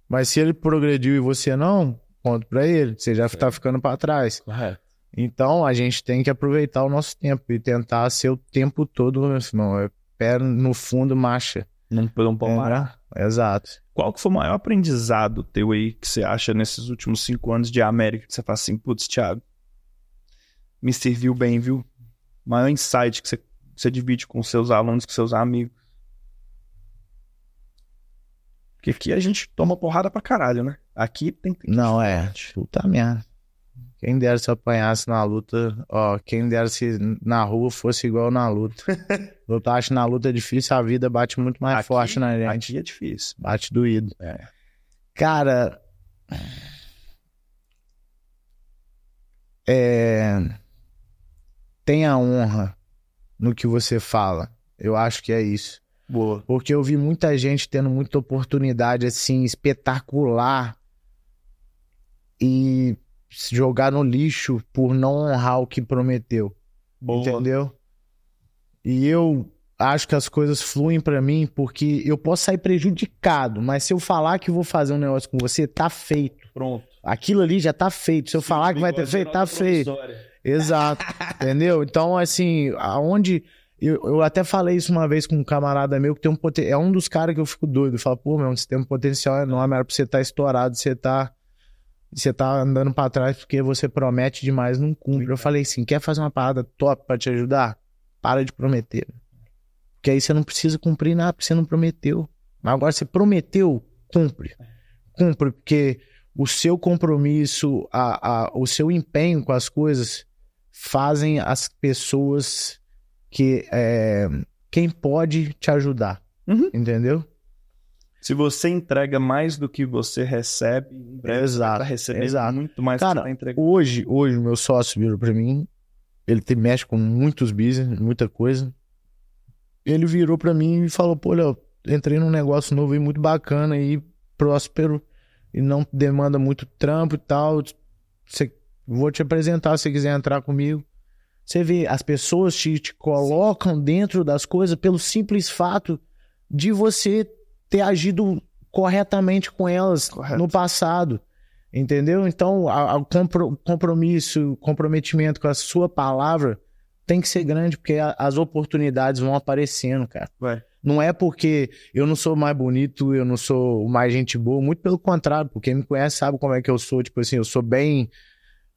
[SPEAKER 2] Mas se ele progrediu e você não, ponto pra ele. Você já tá ficando pra trás.
[SPEAKER 1] Correto.
[SPEAKER 2] Então a gente tem que aproveitar o nosso tempo e tentar ser o tempo todo, irmão. É pé no fundo, marcha.
[SPEAKER 1] Não, não pode
[SPEAKER 2] É.
[SPEAKER 1] parar.
[SPEAKER 2] Exato.
[SPEAKER 1] Qual que foi o maior aprendizado teu aí que você acha nesses últimos cinco anos de América que você fala assim, putz, Thiago, me serviu bem, viu? Maior insight que você, que você divide com seus alunos, com seus amigos. Porque aqui a gente toma porrada pra caralho, né? Aqui tem. tem
[SPEAKER 2] Não, é. Puta merda. Quem dera se eu apanhasse na luta, ó, quem dera se na rua fosse igual na luta. eu acho na luta é difícil, a vida bate muito mais
[SPEAKER 1] Aqui-
[SPEAKER 2] forte na gente.
[SPEAKER 1] Aqui é difícil.
[SPEAKER 2] Bate doído.
[SPEAKER 1] É.
[SPEAKER 2] Cara. É. Tenha honra no que você fala. Eu acho que é isso.
[SPEAKER 1] Boa.
[SPEAKER 2] Porque eu vi muita gente tendo muita oportunidade, assim, espetacular e se jogar no lixo por não honrar o que prometeu.
[SPEAKER 1] Boa.
[SPEAKER 2] Entendeu? E eu acho que as coisas fluem pra mim porque eu posso sair prejudicado, mas se eu falar que vou fazer um negócio com você, tá feito.
[SPEAKER 1] Pronto.
[SPEAKER 2] Aquilo ali já tá feito. Se eu falar que vai ter feito, tá feito. Exato. Entendeu? Então, assim, aonde. Eu, eu até falei isso uma vez com um camarada meu que tem um poten... É um dos caras que eu fico doido. Fala, pô, meu, você tem um potencial enorme, era pra você estar estourado, você tá. Você tá andando pra trás porque você promete demais, não cumpre. Eu falei assim: quer fazer uma parada top pra te ajudar? Para de prometer. Porque aí você não precisa cumprir nada, porque você não prometeu. Mas agora você prometeu, cumpre. Cumpre, porque o seu compromisso, a, a, o seu empenho com as coisas fazem as pessoas que é, quem pode te ajudar,
[SPEAKER 1] Uhum.
[SPEAKER 2] entendeu?
[SPEAKER 1] Se você entrega mais do que você recebe, em breve você
[SPEAKER 2] Exato,
[SPEAKER 1] vai receber
[SPEAKER 2] exato.
[SPEAKER 1] muito mais
[SPEAKER 2] Cara,
[SPEAKER 1] do que você tá entregando.
[SPEAKER 2] Hoje, hoje meu sócio virou pra mim, ele tem, mexe com muitos business, muita coisa. Ele virou pra mim e falou: "Pô, Léo, entrei num negócio novo aí muito bacana aí, próspero e não demanda muito trampo e tal. Você, vou te apresentar se você quiser entrar comigo." Você vê, as pessoas te, te colocam dentro das coisas pelo simples fato de você ter agido corretamente com elas
[SPEAKER 1] Correto.
[SPEAKER 2] no passado. Entendeu? Então, o compro- compromisso, o comprometimento com a sua palavra tem que ser grande, porque a- as oportunidades vão aparecendo, cara.
[SPEAKER 1] Vai.
[SPEAKER 2] Não é porque eu não sou mais bonito, eu não sou mais gente boa, muito pelo contrário, porque quem me conhece sabe como é que eu sou. Tipo assim, eu sou bem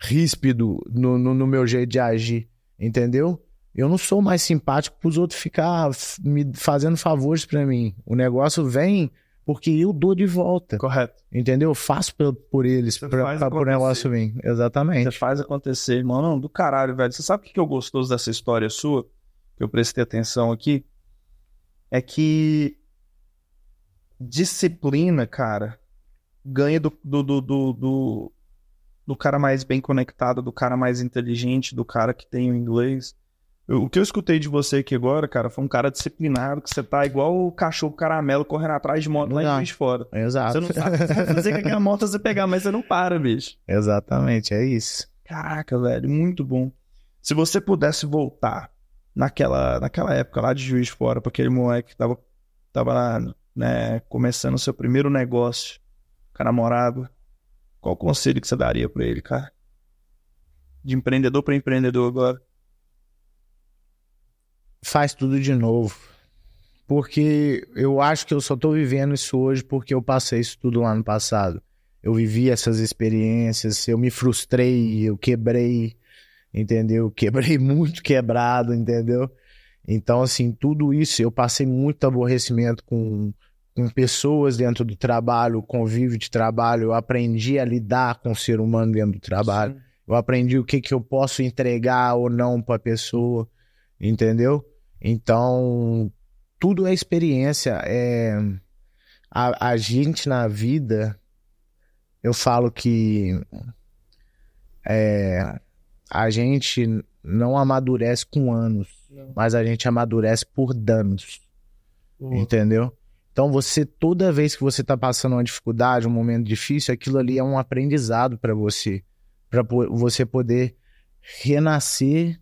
[SPEAKER 2] ríspido no, no, no meu jeito de agir, entendeu? Eu não sou mais simpático para os outros ficar me fazendo favores para mim. O negócio vem porque eu dou de volta,
[SPEAKER 1] Correto.
[SPEAKER 2] entendeu? Eu faço por, por eles,
[SPEAKER 1] Você
[SPEAKER 2] para o negócio vir.
[SPEAKER 1] Você
[SPEAKER 2] Exatamente.
[SPEAKER 1] faz acontecer. Não, do caralho, velho. Você sabe o que que é gostoso dessa história sua? Que eu prestei atenção aqui? É que disciplina, cara, ganha do, do, do, do, do, do cara mais bem conectado, do cara mais inteligente, do cara que tem o inglês. Eu- o que eu escutei de você aqui agora, cara, foi um cara disciplinado, que você tá igual o cachorro caramelo correndo atrás de moto lá em. Juiz de Fora.
[SPEAKER 2] Exato.
[SPEAKER 1] Você não sabe o que você fazer com aquela moto você pegar, mas você não para, bicho.
[SPEAKER 2] Exatamente, é isso.
[SPEAKER 1] Caraca, velho, muito bom. Se você pudesse voltar naquela, naquela época lá de Juiz de Fora, pra aquele moleque que tava, tava lá, né, começando o seu primeiro negócio com a namorada, qual conselho que você daria pra ele, cara? De empreendedor pra empreendedor agora.
[SPEAKER 2] faz tudo de novo. Porque eu acho que eu só tô vivendo isso hoje porque eu passei isso tudo lá no passado. Eu vivi essas experiências, eu me frustrei, eu quebrei, entendeu? Quebrei muito quebrado, entendeu? Então, assim, tudo isso, eu passei muito aborrecimento com, com pessoas dentro do trabalho, convívio de trabalho, eu aprendi a lidar com o ser humano dentro do trabalho. Eu aprendi o que, que eu posso entregar ou não para a pessoa, entendeu? Então, tudo é experiência. É... A, a gente na vida, eu falo que é, a gente não amadurece com anos, mas a gente amadurece por danos, entendeu? Então, você, toda vez que você está passando uma dificuldade, um momento difícil, aquilo ali é um aprendizado para você, para você poder renascer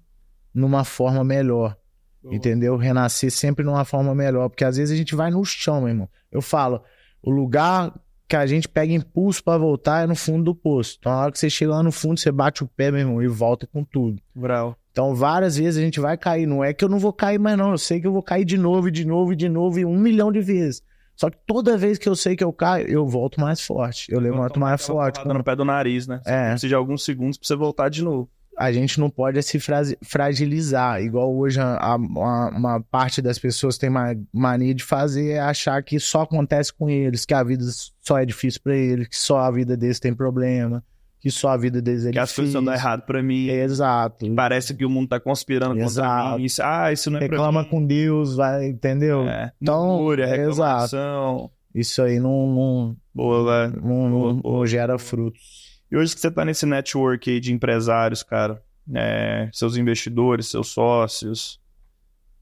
[SPEAKER 2] numa forma melhor. Entendeu? Renascer sempre numa forma melhor. Porque às vezes a gente vai no chão, meu irmão. Eu falo, o lugar que a gente pega impulso pra voltar é no fundo do poço. Então, na hora que você chega lá no fundo, você bate o pé, meu irmão, e volta com tudo.
[SPEAKER 1] Brau.
[SPEAKER 2] Então, várias vezes a gente vai cair. Não é que eu não vou cair mais, não. Eu sei que eu vou cair de novo, e de novo, e de novo, e um milhão de vezes. Só que toda vez que eu sei que eu caio, eu volto mais forte. Eu levanto mais forte.
[SPEAKER 1] Tá no pé do nariz, né? Você
[SPEAKER 2] É.
[SPEAKER 1] precisa de alguns segundos pra você voltar de novo.
[SPEAKER 2] A gente não pode se fragilizar. Igual hoje a- a- uma, parte das pessoas tem ma- mania de fazer é achar que só acontece com eles, que a vida só é difícil pra eles, que só a vida deles tem problema, que só a vida deles é
[SPEAKER 1] Que as
[SPEAKER 2] difícil.
[SPEAKER 1] coisas dão errado pra mim.
[SPEAKER 2] Exato.
[SPEAKER 1] Parece que o mundo tá conspirando
[SPEAKER 2] Exato.
[SPEAKER 1] contra mim. Isso, ah, isso não é
[SPEAKER 2] Reclama
[SPEAKER 1] pra mim.
[SPEAKER 2] com Deus, vai, entendeu?
[SPEAKER 1] É.
[SPEAKER 2] Então,
[SPEAKER 1] Murmúria,
[SPEAKER 2] é,
[SPEAKER 1] reclamação.
[SPEAKER 2] Isso aí não, não,
[SPEAKER 1] Boa,
[SPEAKER 2] não, não-
[SPEAKER 1] Boa.
[SPEAKER 2] não gera frutos.
[SPEAKER 1] E hoje que você tá nesse network aí de empresários, cara, é, seus investidores, seus sócios,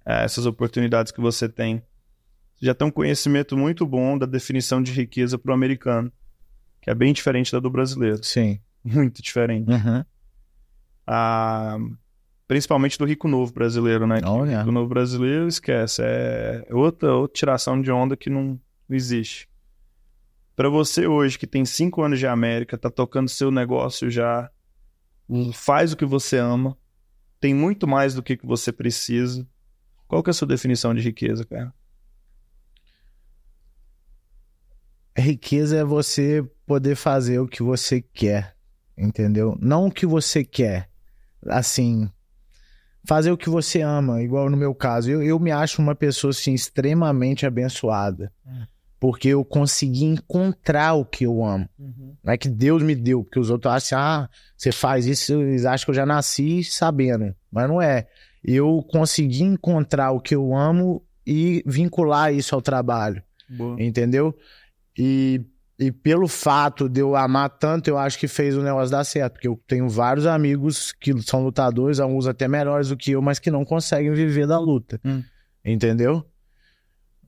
[SPEAKER 1] é, essas oportunidades que você tem, você já tem um conhecimento muito bom da definição de riqueza pro americano, que é bem diferente da do brasileiro.
[SPEAKER 2] Sim.
[SPEAKER 1] Muito diferente.
[SPEAKER 2] Uhum.
[SPEAKER 1] Ah, principalmente do rico novo brasileiro, né? Que O
[SPEAKER 2] Olha.
[SPEAKER 1] rico novo brasileiro, esquece. É outra, outra tiração de onda que não, não existe. Pra você hoje, que tem cinco anos de América, tá tocando seu negócio já, faz o que você ama, tem muito mais do que você precisa. Qual que é a sua definição de riqueza, cara?
[SPEAKER 2] Riqueza é você poder fazer o que você quer, entendeu? Não o que você quer, assim, fazer o que você ama, igual no meu caso. Eu, eu me acho uma pessoa, assim, extremamente abençoada,
[SPEAKER 1] Hum.
[SPEAKER 2] porque eu consegui encontrar o que eu amo. Não é que Deus me deu, porque os outros acham, ah, você faz isso, eles acham que eu já nasci sabendo, mas não é. Eu consegui encontrar o que eu amo e vincular isso ao trabalho
[SPEAKER 1] Boa.
[SPEAKER 2] entendeu? E, e pelo fato de eu amar tanto, eu acho que fez o negócio dar certo, porque eu tenho vários amigos que são lutadores, alguns até melhores do que eu, mas que não conseguem viver da luta,
[SPEAKER 1] Hum.
[SPEAKER 2] entendeu?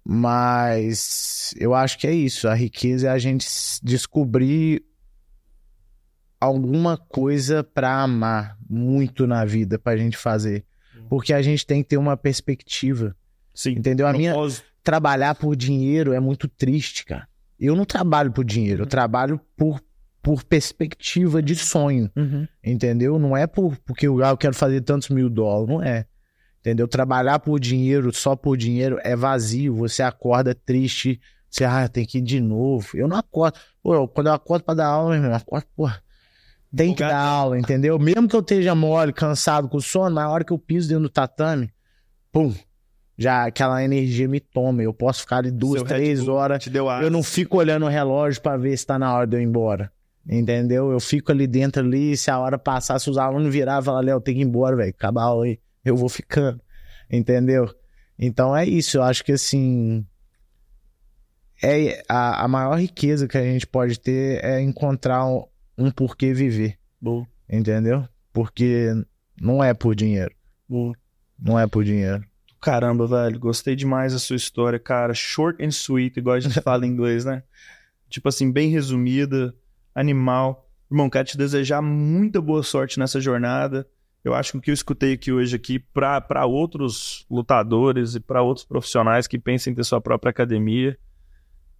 [SPEAKER 2] Mas eu acho que é isso, a riqueza é a gente descobrir alguma coisa pra amar muito na vida pra gente fazer, porque a gente tem que ter uma perspectiva,
[SPEAKER 1] Sim.
[SPEAKER 2] entendeu? A minha, trabalhar por dinheiro é muito triste, cara. Eu não trabalho por dinheiro, eu trabalho por, por perspectiva de sonho,
[SPEAKER 1] Uhum.
[SPEAKER 2] entendeu? Não é por, porque eu, ah, eu quero fazer tantos mil dólares, não é. Entendeu? Trabalhar por dinheiro, só por dinheiro, é vazio. Você acorda triste, você, ah, tem que ir de novo. Eu não acordo. Pô, eu- quando eu acordo pra dar aula, eu acordo, pô, tem que dar aula, entendeu? Mesmo que eu esteja mole, cansado, com sono, na hora que eu piso dentro do tatame, pum, já aquela energia me toma. Eu posso ficar ali duas,
[SPEAKER 1] Seu
[SPEAKER 2] três horas. Eu não fico olhando o relógio pra ver se tá na hora de eu ir embora. Entendeu? Eu fico ali dentro ali, se a hora passar, se os alunos virar e falar, Léo, tem que ir embora, velho. Acabar a aula aí. Eu vou ficando. Entendeu? Então é isso. Eu acho que assim. É a, a maior riqueza que a gente pode ter é encontrar um, um porquê viver.
[SPEAKER 1] Boa.
[SPEAKER 2] Entendeu? Porque não é por dinheiro.
[SPEAKER 1] Boa.
[SPEAKER 2] Não é por dinheiro.
[SPEAKER 1] Caramba, velho, gostei demais da sua história, cara. Short and sweet, igual a gente fala em inglês, né? Tipo assim, bem resumida, animal. Irmão, quero te desejar muita boa sorte nessa jornada. Eu acho que o que eu escutei aqui hoje aqui para outros lutadores e para outros profissionais que pensem em ter sua própria academia,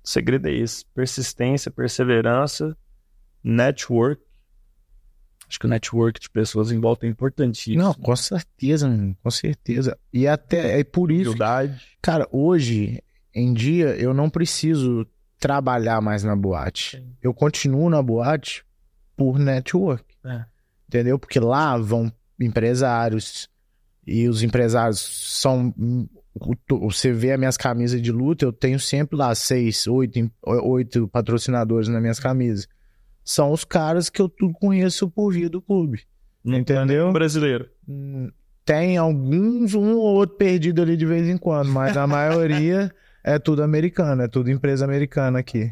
[SPEAKER 1] o segredo é esse: persistência, perseverança, network. Acho que o network de pessoas em volta é importantíssimo.
[SPEAKER 2] Não, com certeza, mano, com certeza. E até é por isso
[SPEAKER 1] Humildade.
[SPEAKER 2] Cara, hoje em dia eu não preciso trabalhar mais na boate.
[SPEAKER 1] Sim.
[SPEAKER 2] Eu continuo na boate por network.
[SPEAKER 1] É.
[SPEAKER 2] Entendeu? Porque lá vão empresários e os empresários são. Você vê as minhas camisas de luta, eu tenho sempre lá seis, oito, oito patrocinadores nas minhas camisas. São os caras que eu tudo conheço por via do clube. Entendeu?
[SPEAKER 1] Brasileiro.
[SPEAKER 2] Hum, Tem alguns, um ou outro perdido ali de vez em quando, mas a maioria é tudo americano, é tudo empresa americana aqui.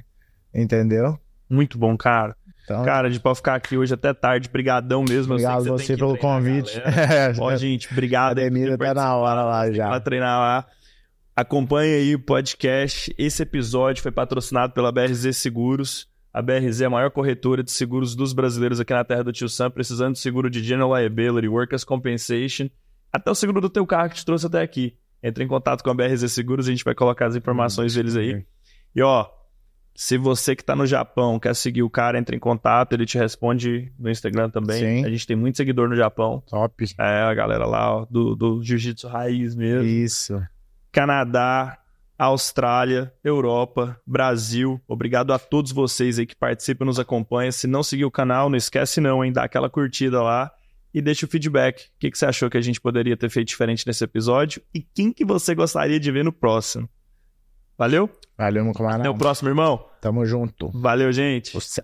[SPEAKER 2] Entendeu?
[SPEAKER 1] Muito bom, cara.
[SPEAKER 2] Então,
[SPEAKER 1] Cara, de pode ficar aqui hoje até tarde. Brigadão mesmo.
[SPEAKER 2] Obrigado você
[SPEAKER 1] que
[SPEAKER 2] pelo convite. É,
[SPEAKER 1] Ó, gente, obrigado.
[SPEAKER 2] academia
[SPEAKER 1] ter
[SPEAKER 2] tá na hora lá.
[SPEAKER 1] Vai
[SPEAKER 2] já.
[SPEAKER 1] treinar lá. Acompanhe aí o podcast. Esse episódio foi patrocinado pela BRZ Seguros. A BRZ é a maior corretora de seguros dos brasileiros aqui na terra do Tio Sam, precisando de seguro de General Liability, Workers' Compensation, até o seguro do teu carro que te trouxe até aqui. Entre em contato com a BRZ Seguros, a gente vai colocar as informações deles aí. E ó, se você que tá no Japão quer seguir o cara, entre em contato, ele te responde no Instagram também.
[SPEAKER 2] Sim.
[SPEAKER 1] A gente tem muito seguidor no Japão.
[SPEAKER 2] Top.
[SPEAKER 1] É, a galera lá, ó, do, do Jiu-Jitsu raiz mesmo.
[SPEAKER 2] Isso.
[SPEAKER 1] Canadá, Austrália, Europa, Brasil. Obrigado a todos vocês aí que participam e nos acompanham. Se não seguir o canal, não esquece não, hein? Dá aquela curtida lá e deixa o feedback. O que, que você achou que a gente poderia ter feito diferente nesse episódio e quem que você gostaria de ver no próximo. Valeu?
[SPEAKER 2] Valeu, meu camarada.
[SPEAKER 1] Até o próximo, irmão.
[SPEAKER 2] Tamo junto.
[SPEAKER 1] Valeu, gente.
[SPEAKER 2] Você.